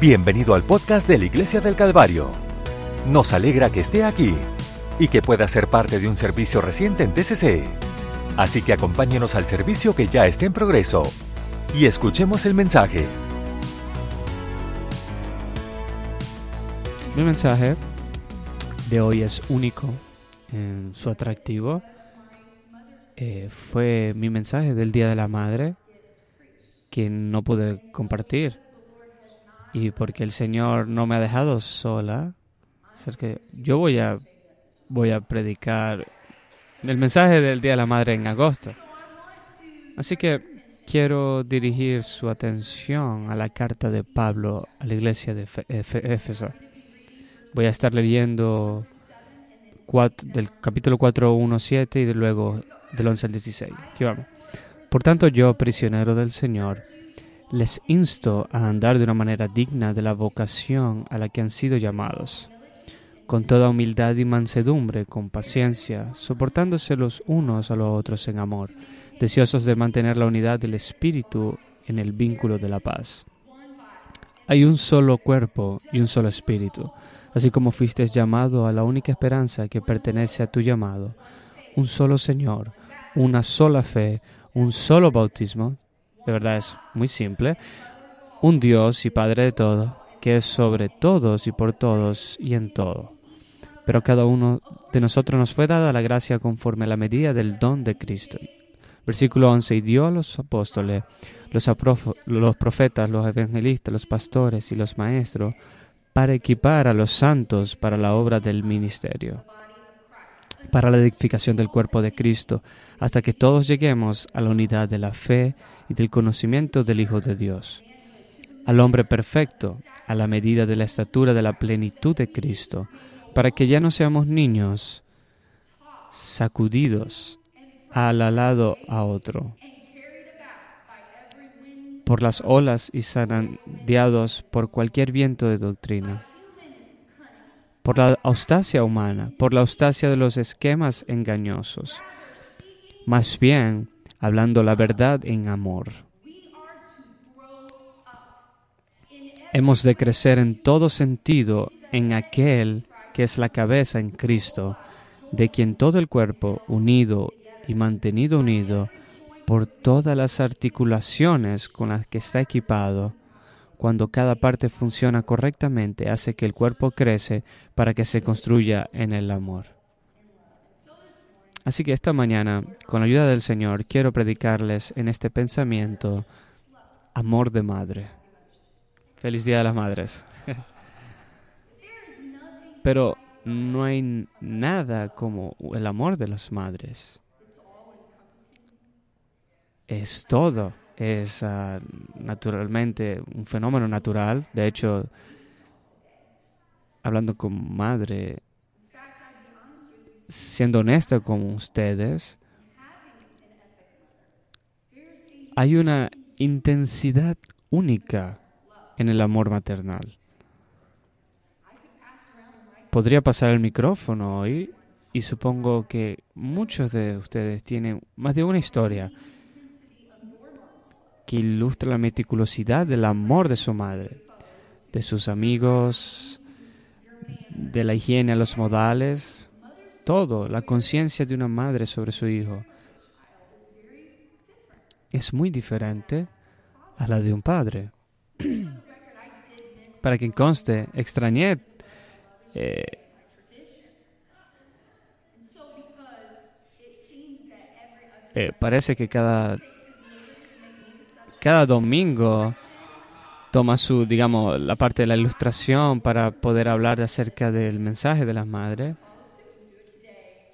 Bienvenido al podcast de la Iglesia del Calvario. Nos alegra que esté aquí y que pueda ser parte de un servicio reciente en TCC. Así que acompáñenos al servicio que ya está en progreso y escuchemos el mensaje. Mi mensaje de hoy es único en su atractivo. Eh, fue mi mensaje del Día de la Madre que no pude compartir. Y porque el Señor no me ha dejado sola, que yo voy a, voy a predicar el mensaje del Día de la Madre en agosto. Así que quiero dirigir su atención a la carta de Pablo a la iglesia de Éfeso. Voy a estar leyendo del capítulo 4, 1, 7 y luego del 11 al 16. Aquí vamos. Por tanto, yo, prisionero del Señor, les insto a andar de una manera digna de la vocación a la que han sido llamados, con toda humildad y mansedumbre, con paciencia, soportándose los unos a los otros en amor, deseosos de mantener la unidad del Espíritu en el vínculo de la paz. Hay un solo cuerpo y un solo Espíritu, así como fuiste llamado a la única esperanza que pertenece a tu llamado, un solo Señor, una sola fe, un solo bautismo, de verdad es muy simple, un Dios y Padre de todo, que es sobre todos y por todos y en todo. Pero cada uno de nosotros nos fue dada la gracia conforme a la medida del don de Cristo. Versículo 11, y dio a los apóstoles, los, los profetas, los evangelistas, los pastores y los maestros, para equipar a los santos para la obra del ministerio para la edificación del cuerpo de Cristo, hasta que todos lleguemos a la unidad de la fe y del conocimiento del Hijo de Dios, al hombre perfecto, a la medida de la estatura de la plenitud de Cristo, para que ya no seamos niños sacudidos al lado a otro por las olas y zarandeados por cualquier viento de doctrina por la austacia humana, por la austacia de los esquemas engañosos. Más bien, hablando la verdad en amor. Hemos de crecer en todo sentido en aquel que es la cabeza en Cristo, de quien todo el cuerpo, unido y mantenido unido por todas las articulaciones con las que está equipado, cuando cada parte funciona correctamente, hace que el cuerpo crece para que se construya en el amor. Así que esta mañana, con la ayuda del Señor, quiero predicarles en este pensamiento amor de madre. Feliz Día de las Madres. Pero no hay nada como el amor de las madres. Es todo es ah, naturalmente un fenómeno natural. De hecho, hablando con madre, siendo honesta con ustedes, hay una intensidad única en el amor maternal. Podría pasar el micrófono hoy y supongo que muchos de ustedes tienen más de una historia que ilustra la meticulosidad del amor de su madre, de sus amigos, de la higiene los modales, todo, la conciencia de una madre sobre su hijo. Es muy diferente a la de un padre. Para que conste, extrañé eh, eh, parece que cada cada domingo toma su, digamos, la parte de la ilustración para poder hablar acerca del mensaje de las madres.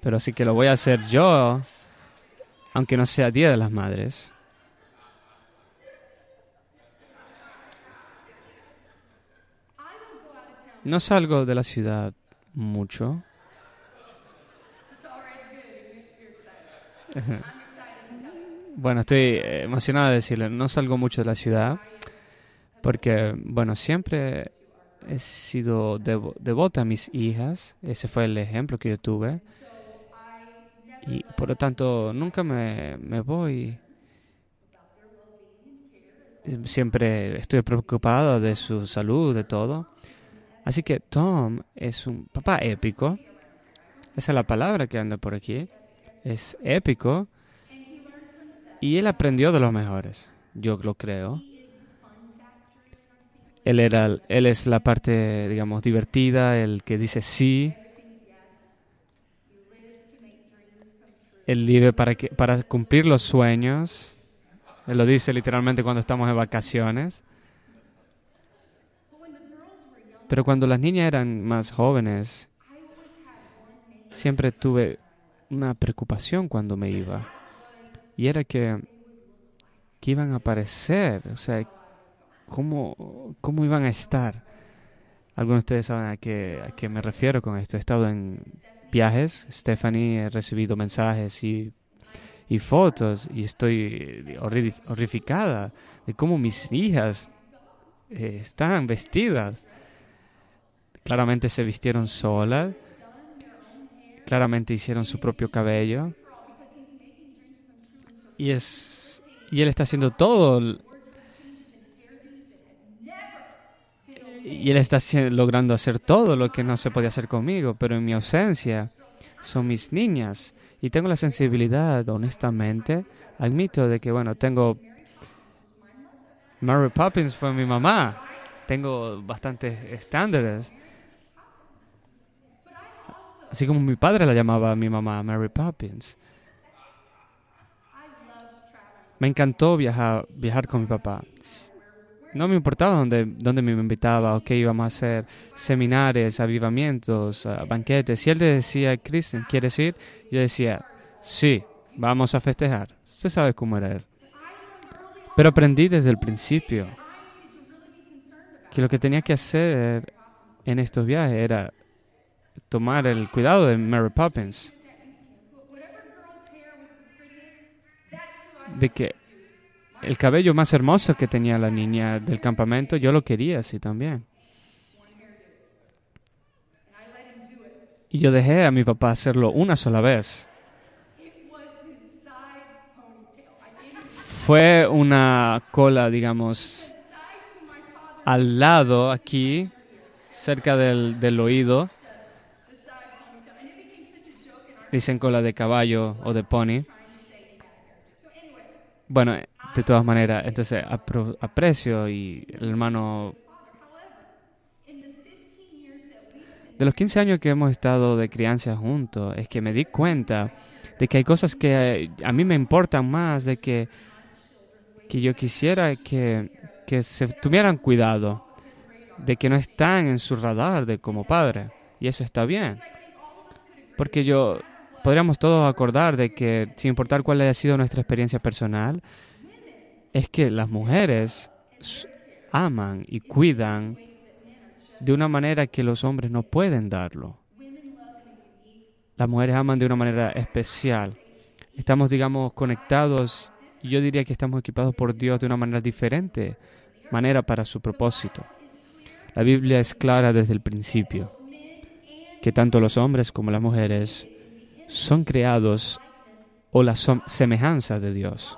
Pero así que lo voy a hacer yo, aunque no sea Día de las Madres. No salgo de la ciudad mucho. Bueno, estoy emocionado de decirle, no salgo mucho de la ciudad porque, bueno, siempre he sido devota a mis hijas, ese fue el ejemplo que yo tuve, y por lo tanto nunca me, me voy siempre estoy preocupado de su salud, de todo. Así que Tom es un papá épico. Esa es la palabra que anda por aquí. Es épico. Y él aprendió de los mejores. Yo lo creo. Él, era, él es la parte, digamos, divertida, el que dice sí. Él vive para, que, para cumplir los sueños. Él lo dice literalmente cuando estamos en vacaciones. Pero cuando las niñas eran más jóvenes, siempre tuve una preocupación cuando me iba. Y era que, que iban a aparecer. O sea, ¿Cómo, cómo iban a estar? Algunos de ustedes saben a qué, a qué me refiero con esto. He estado en viajes, Stephanie, he recibido mensajes y, y fotos y estoy horrificada de cómo mis hijas eh, están vestidas. Claramente se vistieron solas, claramente hicieron su propio cabello. Y, es, y él está haciendo todo y él está logrando hacer todo lo que no se podía hacer conmigo, pero en mi ausencia son mis niñas y tengo la sensibilidad, honestamente, admito de que, bueno, tengo... Mary Poppins fue mi mamá, tengo bastantes estándares. Así como mi padre la llamaba a mi mamá Mary Poppins. Me encantó viajar, viajar con mi papá no me importaba dónde, dónde me invitaba o qué íbamos a hacer, seminarios, avivamientos, ah, banquetes. Si él decía, Kristen, ¿quieres ir? Yo decía, sí, vamos a festejar. Usted sabe cómo era él. Pero aprendí desde el principio que lo que tenía que hacer en estos viajes era tomar el cuidado de Mary Poppins. De que el cabello más hermoso que tenía la niña del campamento, yo lo quería así también. Y yo dejé a mi papá hacerlo una sola vez. Fue una cola, digamos, al lado aquí, cerca del, del oído. Dicen cola de caballo o de pony. Bueno, de todas maneras, entonces aprecio y el hermano... De los 15 años que hemos estado de crianza juntos, es que me di cuenta de que hay cosas que a mí me importan más, de que, que yo quisiera que, que se tuvieran cuidado, de que no están en su radar de como padre. Y eso está bien. Porque yo, podríamos todos acordar de que, sin importar cuál haya sido nuestra experiencia personal, es que las mujeres aman y cuidan de una manera que los hombres no pueden darlo. Las mujeres aman de una manera especial. Estamos, digamos, conectados yo diría que estamos equipados por Dios de una manera diferente, manera para su propósito. La Biblia es clara desde el principio, que tanto los hombres como las mujeres son creados o la semejanza de Dios.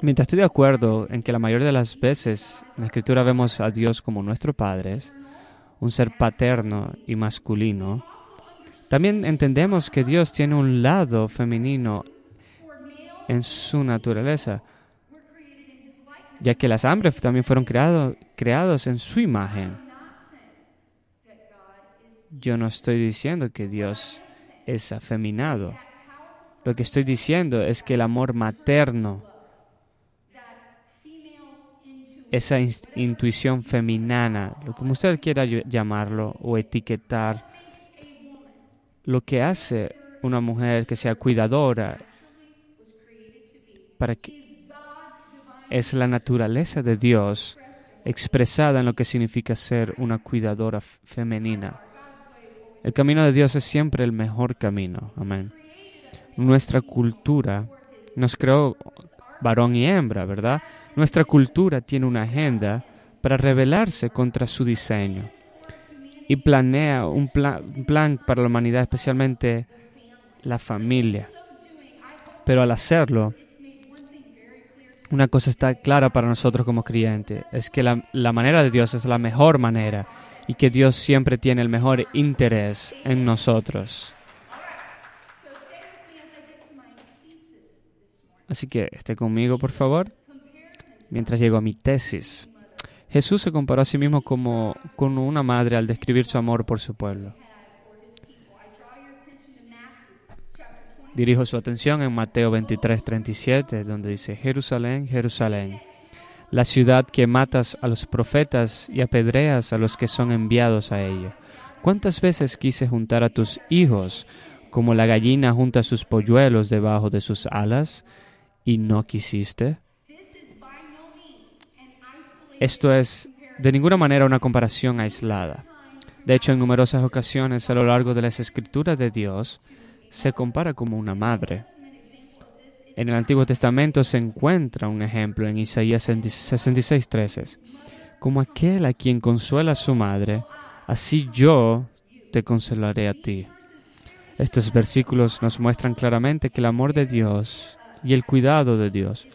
Mientras estoy de acuerdo en que la mayoría de las veces en la Escritura vemos a Dios como nuestro Padre, un ser paterno y masculino, también entendemos que Dios tiene un lado femenino en su naturaleza, ya que las hambres también fueron creado, creados en su imagen. Yo no estoy diciendo que Dios es afeminado. Lo que estoy diciendo es que el amor materno esa intuición feminina, lo que usted quiera llamarlo o etiquetar, lo que hace una mujer que sea cuidadora, para que es la naturaleza de Dios expresada en lo que significa ser una cuidadora femenina. El camino de Dios es siempre el mejor camino. Amén. Nuestra cultura nos creó varón y hembra, ¿verdad? Nuestra cultura tiene una agenda para rebelarse contra su diseño y planea un, plan para la humanidad, especialmente la familia. Pero al hacerlo, una cosa está clara para nosotros como creyentes, es que la, la, manera de Dios es la mejor manera y que Dios siempre tiene el mejor interés en nosotros. Así que esté conmigo, por favor, mientras llego a mi tesis. Jesús se comparó a sí mismo como con una madre al describir su amor por su pueblo. Dirijo su atención en Mateo 23, 37, donde dice, Jerusalén, Jerusalén, la ciudad que matas a los profetas y apedreas a los que son enviados a ello. ¿Cuántas veces quise juntar a tus hijos como la gallina junta sus polluelos debajo de sus alas y no quisiste? Esto es de ninguna manera una comparación aislada. De hecho, en numerosas ocasiones a lo largo de las escrituras de Dios, se compara como una madre. En el Antiguo Testamento se encuentra un ejemplo en Isaías 66:13. Como aquel a quien consuela su madre, así yo te consolaré a ti. Estos versículos nos muestran claramente que el amor de Dios y el cuidado de Dios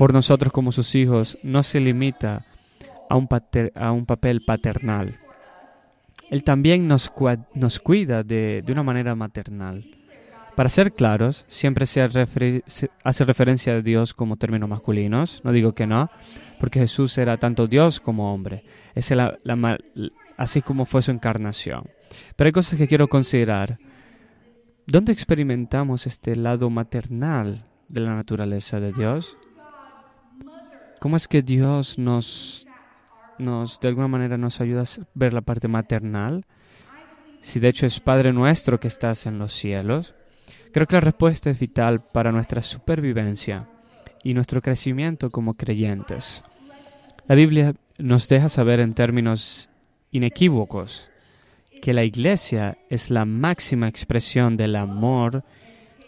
por nosotros como sus hijos no se limita a un, a un papel paternal. Él también nos, nos cuida de, de una manera maternal. Para ser claros, siempre se, hace referencia a Dios como términos masculinos, no digo que no, porque Jesús era tanto Dios como hombre, es así como fue su encarnación. Pero hay cosas que quiero considerar. ¿Dónde experimentamos este lado maternal de la naturaleza de Dios? ¿Cómo es que Dios nos, nos de alguna manera nos ayuda a ver la parte maternal? Si de hecho es Padre nuestro que estás en los cielos. Creo que la respuesta es vital para nuestra supervivencia y nuestro crecimiento como creyentes. La Biblia nos deja saber en términos inequívocos que la iglesia es la máxima expresión del amor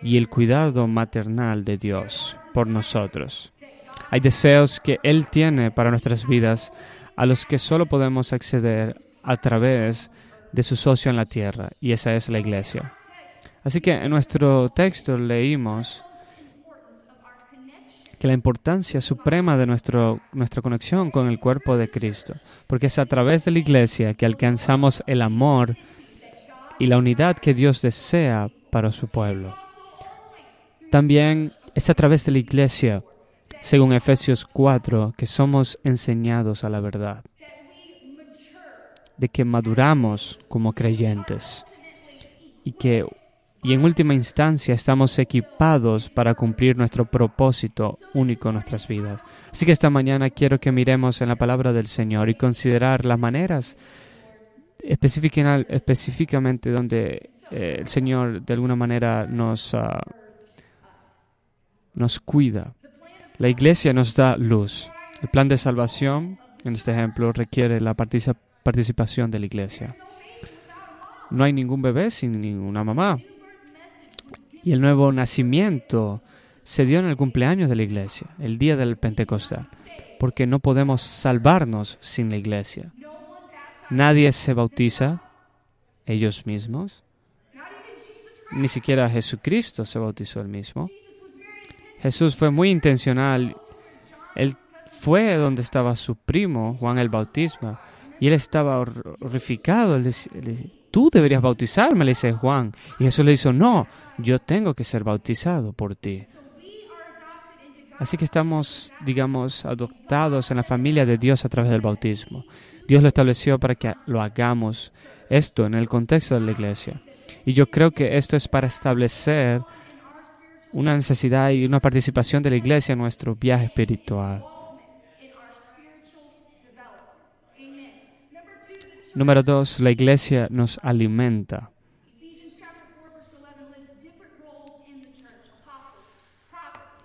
y el cuidado maternal de Dios por nosotros. Hay deseos que Él tiene para nuestras vidas a los que solo podemos acceder a través de su socio en la tierra, y esa es la iglesia. Así que en nuestro texto leímos que la importancia suprema de nuestro, nuestra conexión con el cuerpo de Cristo, porque es a través de la iglesia que alcanzamos el amor y la unidad que Dios desea para su pueblo. También es a través de la iglesia, según Efesios 4, que somos enseñados a la verdad, de que maduramos como creyentes y que y en última instancia estamos equipados para cumplir nuestro propósito único en nuestras vidas. Así que esta mañana quiero que miremos en la palabra del Señor y considerar las maneras específicamente donde eh, el Señor de alguna manera nos, uh, nos cuida. La iglesia nos da luz. El plan de salvación, en este ejemplo, requiere la participación de la iglesia. No hay ningún bebé sin ninguna mamá. Y el nuevo nacimiento se dio en el cumpleaños de la iglesia, el día del Pentecostal, porque no podemos salvarnos sin la iglesia. Nadie se bautiza ellos mismos, ni siquiera Jesucristo se bautizó él mismo. Jesús fue muy intencional. Él fue donde estaba su primo, Juan el Bautismo, y él estaba horrificado. Él tú deberías bautizarme, le dice Juan. Y Jesús le dijo, no, yo tengo que ser bautizado por ti. Así que estamos, digamos, adoptados en la familia de Dios a través del bautismo. Dios lo estableció para que lo hagamos esto en el contexto de la iglesia. Y yo creo que esto es para establecer una necesidad y una participación de la iglesia en nuestro viaje espiritual. Número dos, la iglesia nos alimenta.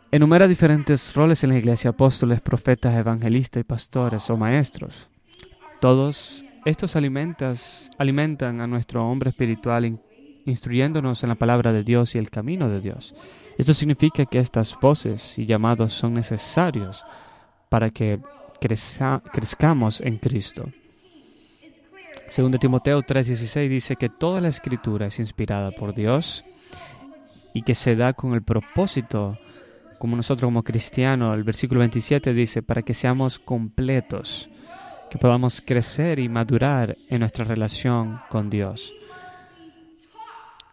Enumera diferentes roles en la iglesia, apóstoles, profetas, evangelistas y pastores o maestros. Todos estos alimentas, alimentan a nuestro hombre espiritual instruyéndonos en la palabra de Dios y el camino de Dios. Esto significa que estas voces y llamados son necesarios para que crezcamos en Cristo. Según de Timoteo 3:16 dice que toda la escritura es inspirada por Dios y que se da con el propósito como nosotros como cristianos, el versículo 27 dice, para que seamos completos, que podamos crecer y madurar en nuestra relación con Dios.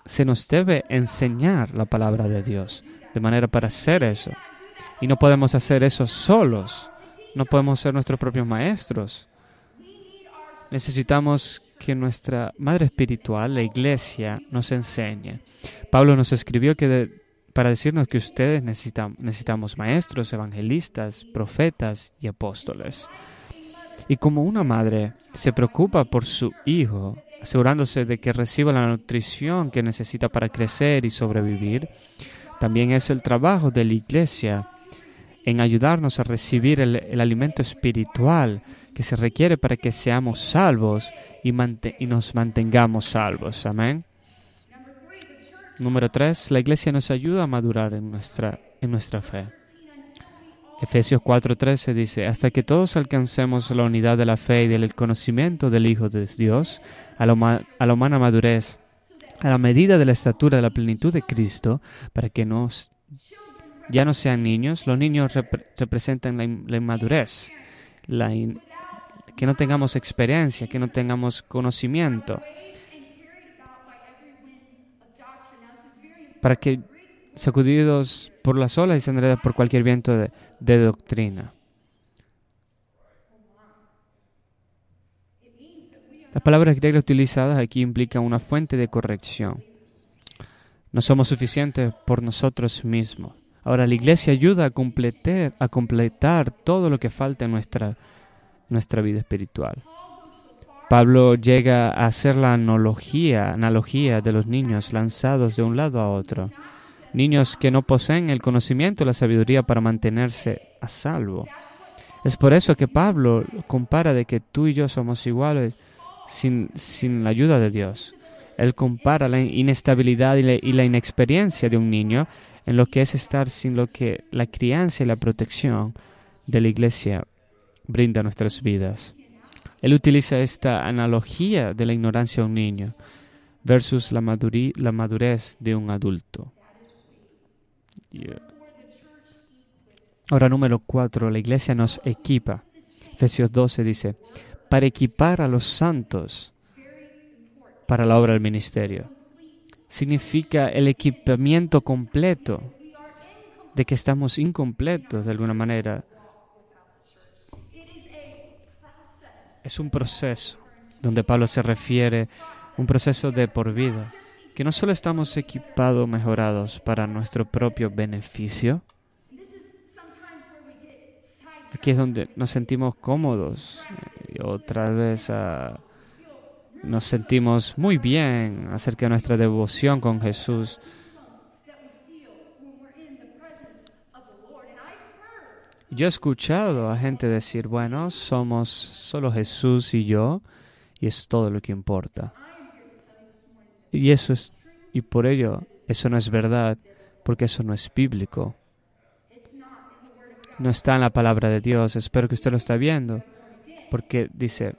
Se nos debe enseñar la palabra de Dios, de manera para hacer eso. Y no podemos hacer eso solos, no podemos ser nuestros propios maestros. Necesitamos que nuestra madre espiritual, la iglesia, nos enseñe. Pablo nos escribió que para decirnos que ustedes necesitamos maestros, evangelistas, profetas y apóstoles. Y como una madre se preocupa por su hijo, asegurándose de que reciba la nutrición que necesita para crecer y sobrevivir, también es el trabajo de la iglesia en ayudarnos a recibir el, alimento espiritual que se requiere para que seamos salvos y, y nos mantengamos salvos. Amén. Número tres, la iglesia nos ayuda a madurar en nuestra, en nuestra fe. Efesios 4:13 dice, hasta que todos alcancemos la unidad de la fe y del conocimiento del Hijo de Dios, a la, a la humana madurez, a la medida de la estatura de la plenitud de Cristo, para que nos, ya no sean niños, los niños representan la, inmadurez, la que no tengamos experiencia, que no tengamos conocimiento. para que sacudidos por las olas y se por cualquier viento de, doctrina. Las palabras griegas utilizadas aquí implican una fuente de corrección. No somos suficientes por nosotros mismos. Ahora la iglesia ayuda a completar, a completar todo lo que falta en nuestra, nuestra vida espiritual. Pablo llega a hacer la analogía, analogía de los niños lanzados de un lado a otro, niños que no poseen el conocimiento y la sabiduría para mantenerse a salvo. Es por eso que Pablo compara de que tú y yo somos iguales sin, sin la ayuda de Dios. Él compara la inestabilidad y la, y la inexperiencia de un niño en lo que es estar sin lo que la crianza y la protección de la iglesia brinda a nuestras vidas. Él utiliza esta analogía de la ignorancia de un niño versus la, la madurez de un adulto. Ahora número cuatro, la iglesia nos equipa. Efesios 12 dice, para equipar a los santos para la obra del ministerio. Significa el equipamiento completo, de que estamos incompletos de alguna manera es un proceso donde Pablo se refiere, un proceso de por vida, que no solo estamos equipados, mejorados para nuestro propio beneficio, aquí es donde nos sentimos cómodos y otra vez ah, nos sentimos muy bien acerca de nuestra devoción con Jesús. Yo he escuchado a gente decir, bueno, somos solo Jesús y yo, y es todo lo que importa. Y eso es, y por ello, eso no es verdad, porque eso no es bíblico. No está en la palabra de Dios. Espero que usted lo está viendo, porque dice,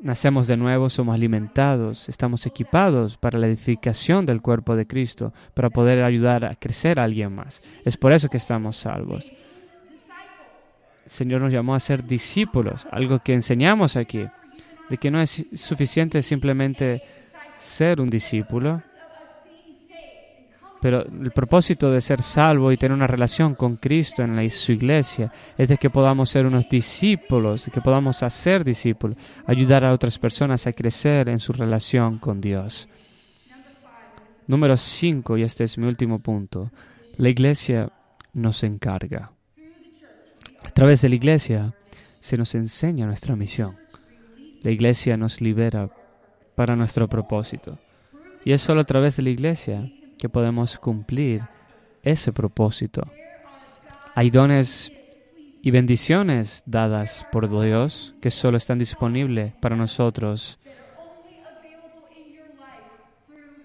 nacemos de nuevo, somos alimentados, estamos equipados para la edificación del cuerpo de Cristo, para poder ayudar a crecer a alguien más. Es por eso que estamos salvos. El Señor nos llamó a ser discípulos, algo que enseñamos aquí, de que no es suficiente simplemente ser un discípulo, pero el propósito de ser salvo y tener una relación con Cristo en su iglesia es de que podamos ser unos discípulos, que podamos hacer discípulos, ayudar a otras personas a crecer en su relación con Dios. Número 5, y este es mi último punto, la iglesia nos encarga. A través de la iglesia se nos enseña nuestra misión. La iglesia nos libera para nuestro propósito. Y es solo a través de la iglesia que podemos cumplir ese propósito. Hay dones y bendiciones dadas por Dios que solo están disponibles para nosotros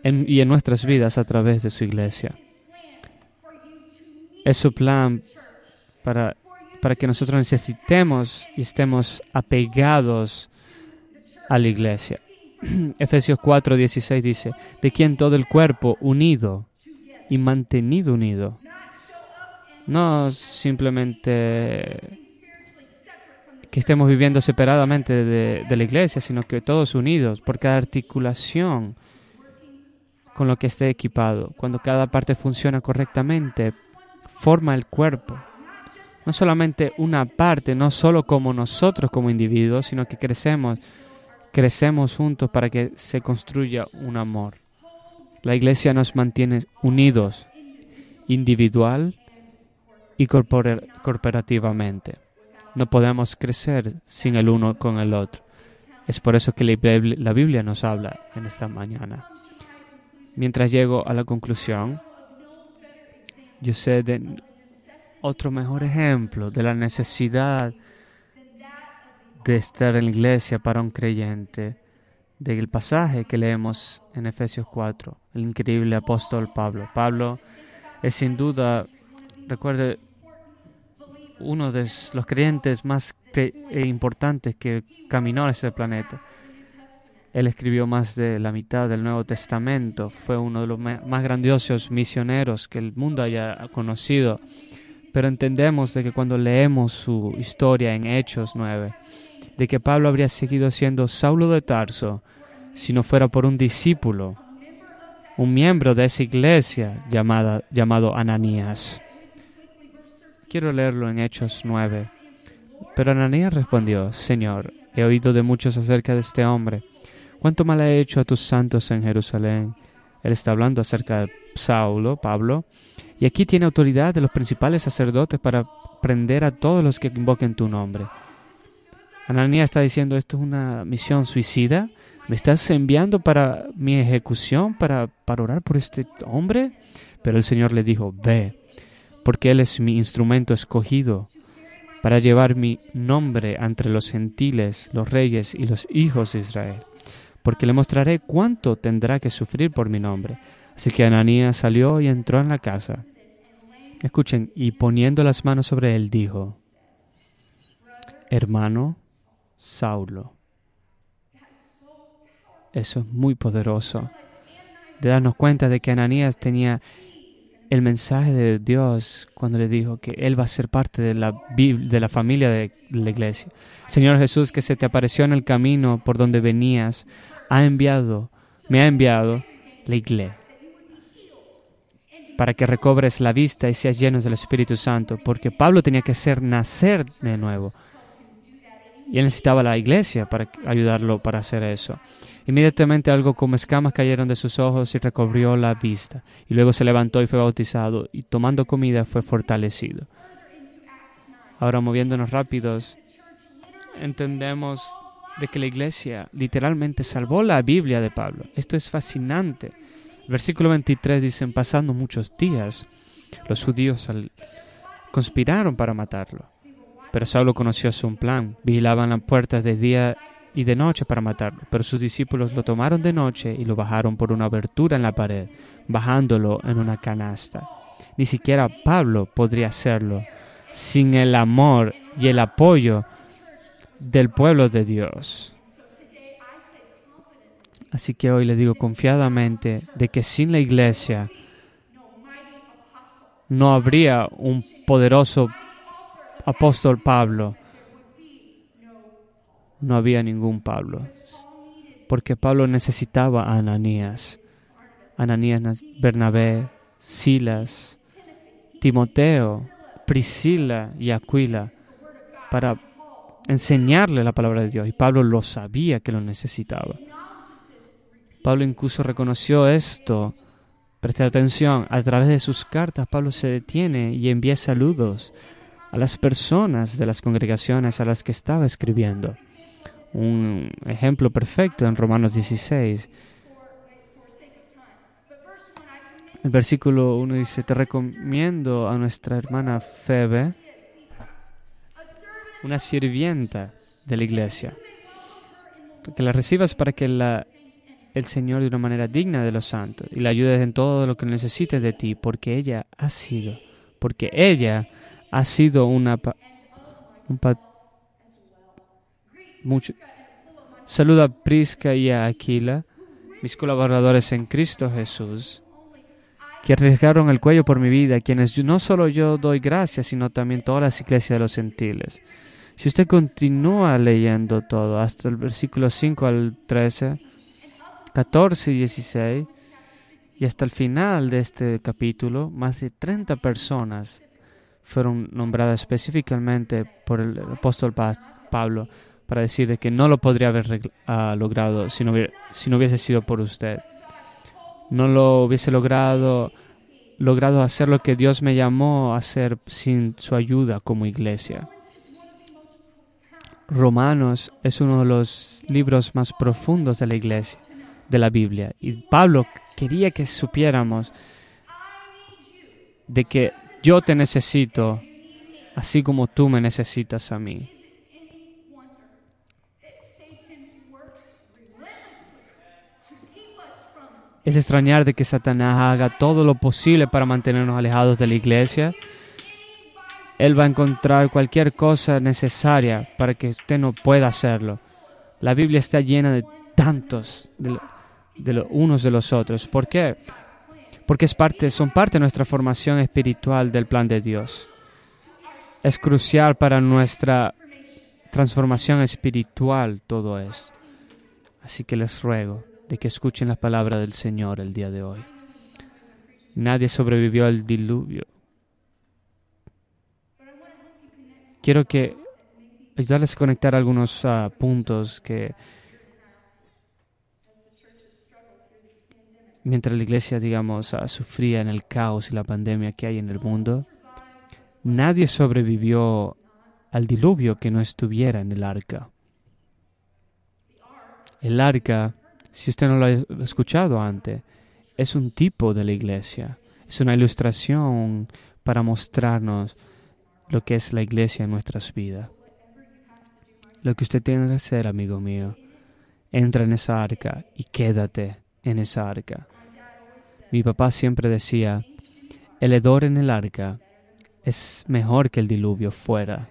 y en nuestras vidas a través de su iglesia. Es su plan para, para que nosotros necesitemos y estemos apegados a la iglesia. Efesios 4, 16 dice, de quien todo el cuerpo unido y mantenido unido. No simplemente que estemos viviendo separadamente de, de, la iglesia, sino que todos unidos por cada articulación con lo que esté equipado. Cuando cada parte funciona correctamente, forma el cuerpo. No solamente una parte, no solo como nosotros como individuos, sino que crecemos, crecemos juntos para que se construya un amor. La iglesia nos mantiene unidos, individual y corporativamente. No podemos crecer sin el uno con el otro. Es por eso que la Biblia nos habla en esta mañana. Mientras llego a la conclusión, yo sé de otro mejor ejemplo de la necesidad de estar en la iglesia para un creyente, del pasaje que leemos en Efesios 4, el increíble apóstol Pablo. Pablo es sin duda, recuerde, uno de los creyentes más e importantes que caminó en ese planeta. Él escribió más de la mitad del Nuevo Testamento, fue uno de los más grandiosos misioneros que el mundo haya conocido. Pero entendemos de que cuando leemos su historia en Hechos 9, de que Pablo habría seguido siendo Saulo de Tarso si no fuera por un discípulo, un miembro de esa iglesia llamada, llamado Ananías. Quiero leerlo en Hechos 9. Pero Ananías respondió, Señor, he oído de muchos acerca de este hombre ¿Cuánto mal ha hecho a tus santos en Jerusalén? Él está hablando acerca de Saulo, Pablo, y aquí tiene autoridad de los principales sacerdotes para prender a todos los que invoquen tu nombre. Ananías está diciendo, esto es una misión suicida. ¿Me estás enviando para mi ejecución, para, orar por este hombre? Pero el Señor le dijo, ve, porque Él es mi instrumento escogido para llevar mi nombre entre los gentiles, los reyes y los hijos de Israel porque le mostraré cuánto tendrá que sufrir por mi nombre. Así que Ananías salió y entró en la casa. Escuchen, y poniendo las manos sobre él dijo, hermano Saulo. Eso es muy poderoso. De darnos cuenta de que Ananías tenía el mensaje de Dios cuando le dijo que Él va a ser parte de la, de la familia de la iglesia. Señor Jesús, que se te apareció en el camino por donde venías, ha enviado, me ha enviado la iglesia para que recobres la vista y seas llenos del Espíritu Santo, porque Pablo tenía que ser nacer de nuevo. Y él necesitaba la iglesia para ayudarlo para hacer eso. Inmediatamente algo como escamas cayeron de sus ojos y recobrió la vista. Y luego se levantó y fue bautizado, y tomando comida fue fortalecido. Ahora moviéndonos rápidos, entendemos de que la iglesia literalmente salvó la Biblia de Pablo. Esto es fascinante. Versículo 23 dice, pasando muchos días, los judíos conspiraron para matarlo. Pero Saulo conoció su plan. Vigilaban las puertas de día y de noche para matarlo. Pero sus discípulos lo tomaron de noche y lo bajaron por una abertura en la pared, bajándolo en una canasta. Ni siquiera Pablo podría hacerlo sin el amor y el apoyo del pueblo de Dios. Así que hoy le digo confiadamente de que sin la iglesia no habría un poderoso apóstol Pablo. No había ningún Pablo. Porque Pablo necesitaba a Ananías. Ananías, Bernabé, Silas, Timoteo, Priscila y Aquila para enseñarle la palabra de Dios. Y Pablo lo sabía que lo necesitaba. Pablo incluso reconoció esto. Preste atención, a través de sus cartas Pablo se detiene y envía saludos a las personas de las congregaciones a las que estaba escribiendo. Un ejemplo perfecto en Romanos 16. El versículo 1 dice, te recomiendo a nuestra hermana Febe, una sirvienta de la iglesia. Que la recibas para que la, el Señor de una manera digna de los santos y la ayudes en todo lo que necesites de ti, porque ella ha sido, porque ella ha sido una un mucho. Saluda a Prisca y a Aquila, mis colaboradores en Cristo Jesús, que arriesgaron el cuello por mi vida, quienes no solo yo doy gracias, sino también todas las iglesias de los gentiles. Si usted continúa leyendo todo, hasta el versículo 5 al 13, 14 y 16, y hasta el final de este capítulo, más de 30 personas fueron nombradas específicamente por el apóstol Pablo para decirle que no lo podría haber uh, logrado si no, si no hubiese sido por usted. No lo hubiese logrado, logrado hacer lo que Dios me llamó a hacer sin su ayuda como iglesia. Romanos es uno de los libros más profundos de la iglesia, de la Biblia. Y Pablo quería que supiéramos de que yo te necesito, así como tú me necesitas a mí. Es extrañar de que Satanás haga todo lo posible para mantenernos alejados de la iglesia él va a encontrar cualquier cosa necesaria para que usted no pueda hacerlo. La Biblia está llena de tantos, de, los unos de los otros. ¿Por qué? Porque es parte, son parte de nuestra formación espiritual del plan de Dios. Es crucial para nuestra transformación espiritual todo esto. Así que les ruego de que escuchen la palabra del Señor el día de hoy. Nadie sobrevivió al diluvio quiero que ayudarles a conectar algunos ah, puntos que mientras la iglesia, digamos, uh, sufría en el caos y la pandemia que hay en el mundo, nadie sobrevivió al diluvio que no estuviera en el arca. El arca, si usted no lo ha escuchado antes, es un tipo de la iglesia, es una ilustración para mostrarnos lo que es la iglesia en nuestras vidas. Lo que usted tiene que hacer, amigo mío, entra en esa arca y quédate en esa arca. Mi papá siempre decía, el hedor en el arca es mejor que el diluvio fuera.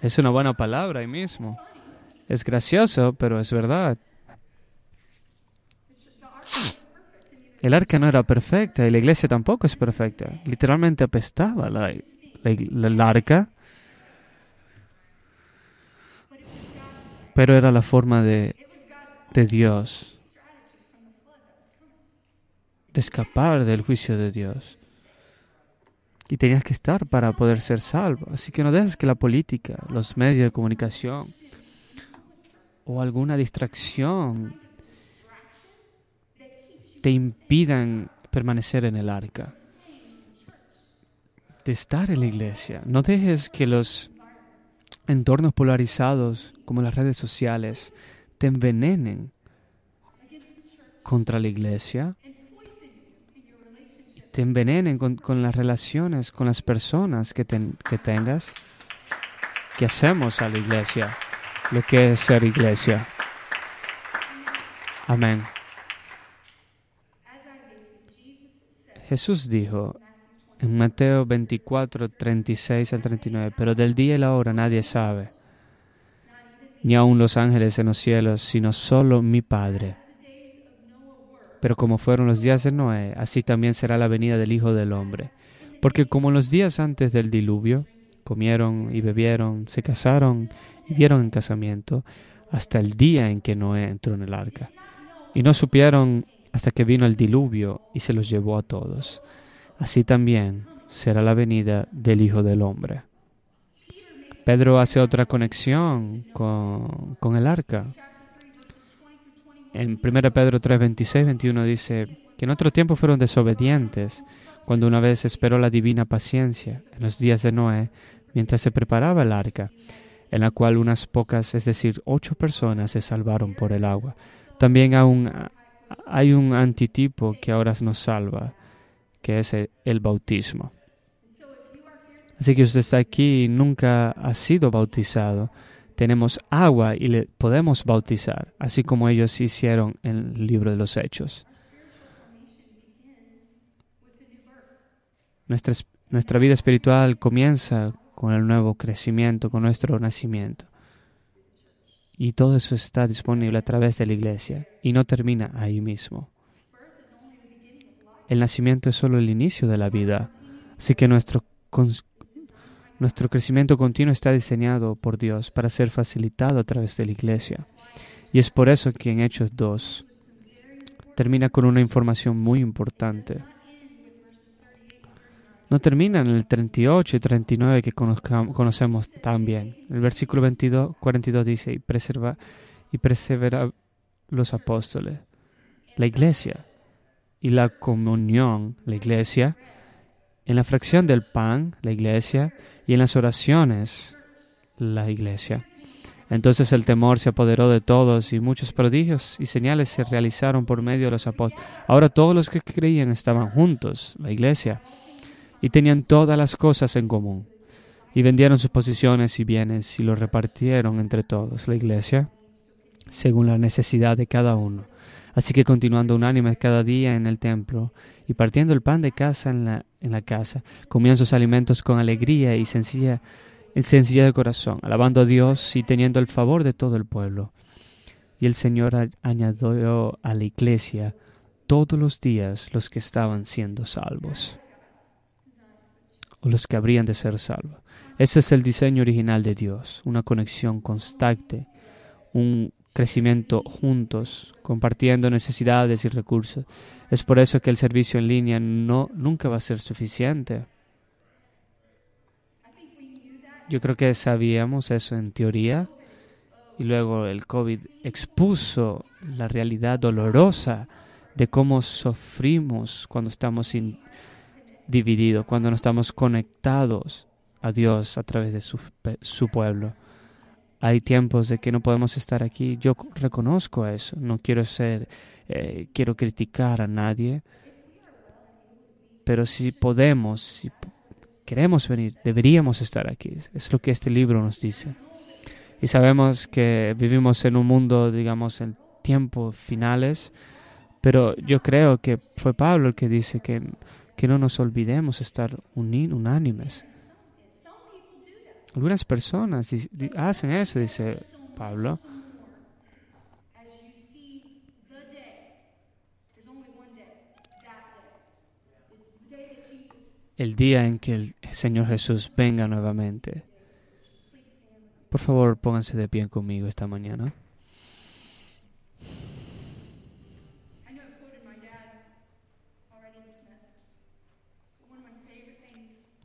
Es una buena palabra ahí mismo. Es gracioso, pero es verdad. El arca no era perfecta y la iglesia tampoco es perfecta. Literalmente apestaba la, la, arca. Pero era la forma de, de Dios. Escapar del juicio de Dios. Y tenías que estar para poder ser salvo. Así que no dejes que la política, los medios de comunicación o alguna distracción te impidan permanecer en el arca, de estar en la iglesia. No dejes que los entornos polarizados como las redes sociales te envenenen contra la iglesia te envenenen con, las relaciones, con las personas que, que tengas, que hacemos a la iglesia, lo que es ser iglesia. Amén. Jesús dijo en Mateo 24, 36 al 39, pero del día y la hora nadie sabe, ni aun los ángeles en los cielos, sino solo mi Padre. Pero como fueron los días de Noé, así también será la venida del Hijo del Hombre. Porque como los días antes del diluvio, comieron y bebieron, se casaron y dieron en casamiento, hasta el día en que Noé entró en el arca. Y no supieron hasta que vino el diluvio y se los llevó a todos. Así también será la venida del Hijo del Hombre. Pedro hace otra conexión con, con el arca. En 1 Pedro 3, 26, 21 dice que en otro tiempo fueron desobedientes, cuando una vez esperó la divina paciencia en los días de Noé, mientras se preparaba el arca, en la cual unas pocas, es decir, ocho personas se salvaron por el agua. También aún hay un antitipo que ahora nos salva, que es el bautismo. Así que usted está aquí y nunca ha sido bautizado. Tenemos agua y le podemos bautizar, así como ellos hicieron en el libro de los Hechos. Nuestra, nuestra vida espiritual comienza con el nuevo crecimiento, con nuestro nacimiento. Y todo eso está disponible a través de la iglesia y no termina ahí mismo. el nacimiento es solo el inicio de la vida. Así que nuestro, nuestro crecimiento continuo está diseñado por Dios para ser facilitado a través de la iglesia. Y es por eso que en Hechos 2 termina con una información muy importante. No termina en el 38 y 39 que conocemos tan bien. El versículo 22, 42 dice, y, preserva, y persevera los apóstoles, la iglesia y la comunión, la iglesia, en la fracción del pan, la iglesia, y en las oraciones, la iglesia. Entonces el temor se apoderó de todos y muchos prodigios y señales se realizaron por medio de los apóstoles. Ahora todos los que creían estaban juntos, la iglesia, y tenían todas las cosas en común. Y vendieron sus posiciones y bienes y los repartieron entre todos, la iglesia, según la necesidad de cada uno. Así que continuando unánimes cada día en el templo y partiendo el pan de casa en la, en la casa, comían sus alimentos con alegría y sencilla en sencillez de corazón, alabando a Dios y teniendo el favor de todo el pueblo. Y el Señor añadió a la iglesia todos los días los que estaban siendo salvos, o los que habrían de ser salvos. Ese es el diseño original de Dios, una conexión constante, un crecimiento juntos, compartiendo necesidades y recursos. Es por eso que el servicio en línea no, nunca va a ser suficiente. Yo creo que sabíamos eso en teoría y luego el COVID expuso la realidad dolorosa de cómo sufrimos cuando estamos divididos, cuando no estamos conectados a Dios a través de su, su, pueblo. Hay tiempos de que no podemos estar aquí. Yo reconozco eso. No quiero ser, eh, quiero criticar a nadie. Pero si podemos, si queremos venir, deberíamos estar aquí. Es lo que este libro nos dice. Y sabemos que vivimos en un mundo, digamos, en tiempos finales, pero yo creo que fue Pablo el que dice que, que no nos olvidemos estar unánimes. Algunas personas hacen eso, dice Pablo. el día en que el Señor Jesús venga nuevamente. Por favor, pónganse de pie conmigo esta mañana.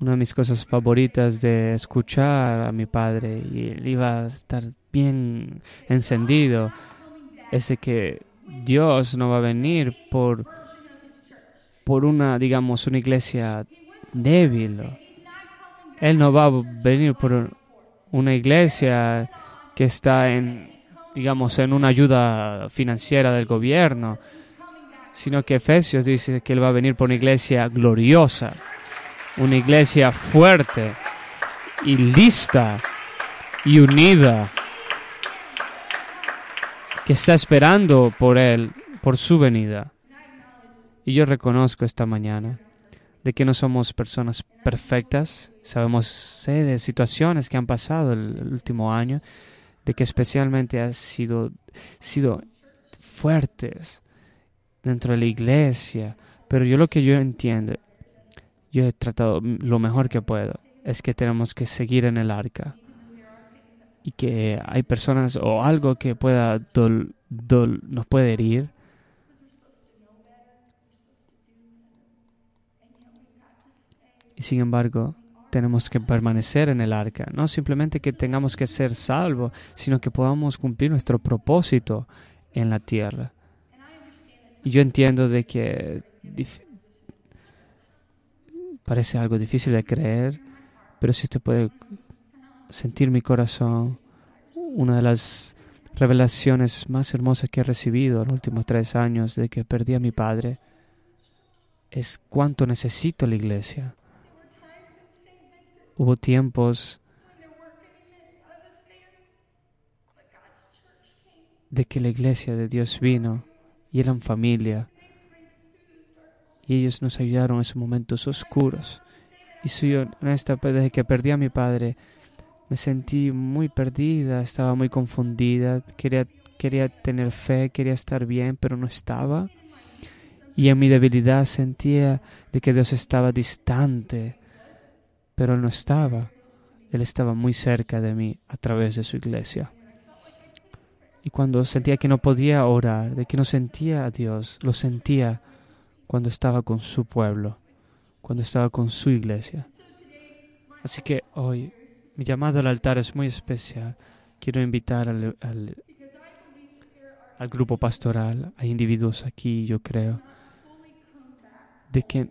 Una de mis cosas favoritas de escuchar a mi padre y él iba a estar bien encendido es que Dios no va a venir por por una digamos una iglesia débil. Él no va a venir por una iglesia que está en, digamos, en una ayuda financiera del gobierno, sino que Efesios dice que Él va a venir por una iglesia gloriosa, una iglesia fuerte y lista y unida, que está esperando por Él, por su venida. Y yo reconozco esta mañana de que no somos personas perfectas. Sabemos sé de situaciones que han pasado el, último año, de que especialmente han sido, sido fuertes dentro de la iglesia. Pero yo lo que yo entiendo, yo he tratado lo mejor que puedo, es que tenemos que seguir en el arca. Y que hay personas o algo que pueda nos puede herir Y sin embargo, tenemos que permanecer en el arca. No simplemente que tengamos que ser salvos, sino que podamos cumplir nuestro propósito en la tierra. Y yo entiendo de que parece algo difícil de creer, pero si usted puede sentir mi corazón, una de las revelaciones más hermosas que he recibido en los últimos tres años de que perdí a mi padre es cuánto necesito la iglesia Hubo tiempos de que la iglesia de Dios vino y eran familia. Y ellos nos ayudaron en esos momentos oscuros. Y soy honesta, pues, desde que perdí a mi padre, me sentí muy perdida, estaba muy confundida, quería, quería tener fe, quería estar bien, pero no estaba. Y en mi debilidad sentía de que Dios estaba distante, pero no estaba. Él estaba muy cerca de mí a través de su iglesia. Y cuando sentía que no podía orar, de que no sentía a Dios, lo sentía cuando estaba con su pueblo, cuando estaba con su iglesia. Así que hoy mi llamado al altar es muy especial. Quiero invitar al, al, al grupo pastoral, a individuos aquí, yo creo, de que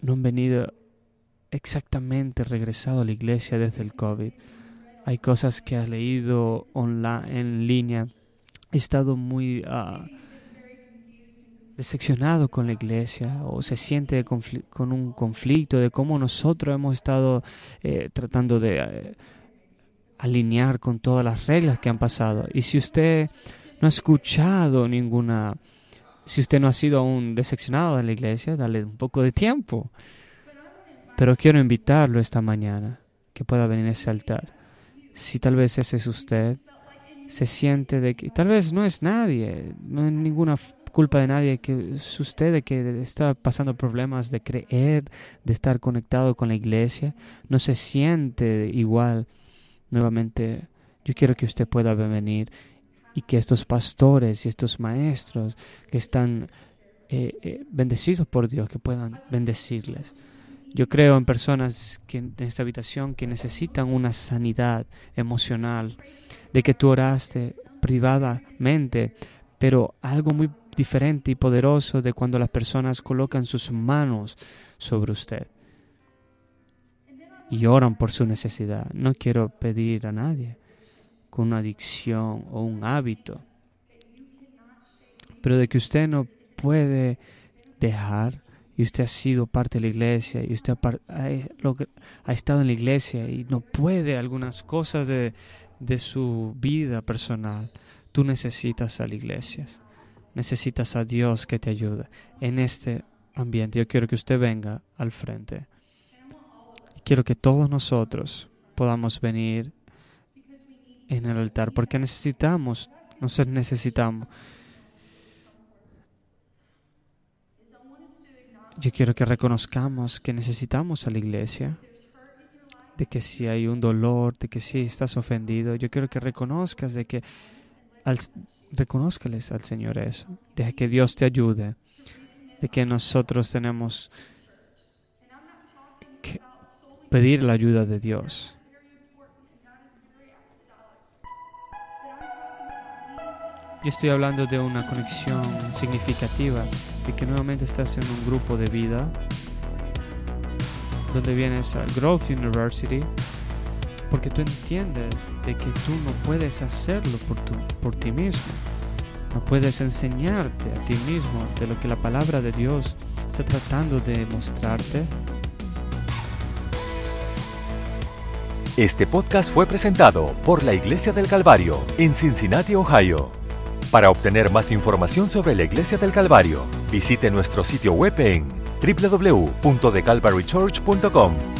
no han venido exactamente regresado a la iglesia desde el COVID. Hay cosas que has leído online, en línea. He estado muy uh, decepcionado con la iglesia o se siente con un conflicto de cómo nosotros hemos estado eh, tratando de eh, alinear con todas las reglas que han pasado. Y si usted no ha escuchado ninguna, si usted no ha sido aún decepcionado de la iglesia, dale un poco de tiempo. Pero quiero invitarlo esta mañana, que pueda venir a ese altar. Si tal vez ese es usted, se siente de que tal vez no es nadie, no es ninguna culpa de nadie, que es usted que está pasando problemas de creer, de estar conectado con la iglesia, no se siente igual. Nuevamente, yo quiero que usted pueda venir y que estos pastores y estos maestros que están eh, eh, bendecidos por Dios, que puedan bendecirles. Yo creo en personas que en esta habitación que necesitan una sanidad emocional, de que tú oraste privadamente, pero algo muy diferente y poderoso de cuando las personas colocan sus manos sobre usted y oran por su necesidad. No quiero pedir a nadie con una adicción o un hábito, pero de que usted no puede dejar y usted ha sido parte de la iglesia y usted ha, estado en la iglesia y no puede algunas cosas de, de su vida personal, tú necesitas a la iglesia necesitas a Dios que te ayude en este ambiente. Yo quiero que usted venga al frente. Quiero que todos nosotros podamos venir en el altar porque necesitamos, nos necesitamos. Yo quiero que reconozcamos que necesitamos a la iglesia, de que si hay un dolor, de que si estás ofendido, yo quiero que reconozcas de que al reconózcales al Señor eso. Deja que Dios te ayude. De que nosotros tenemos que pedir la ayuda de Dios. Yo estoy hablando de una conexión significativa, de que nuevamente estás en un grupo de vida, donde vienes al Grove University, porque tú entiendes de que tú no puedes hacerlo por, por ti mismo. No puedes enseñarte a ti mismo de lo que la palabra de Dios está tratando de mostrarte. Este podcast fue presentado por la Iglesia del Calvario en Cincinnati, Ohio. Para obtener más información sobre la Iglesia del Calvario, visite nuestro sitio web en www.thecalvarychurch.com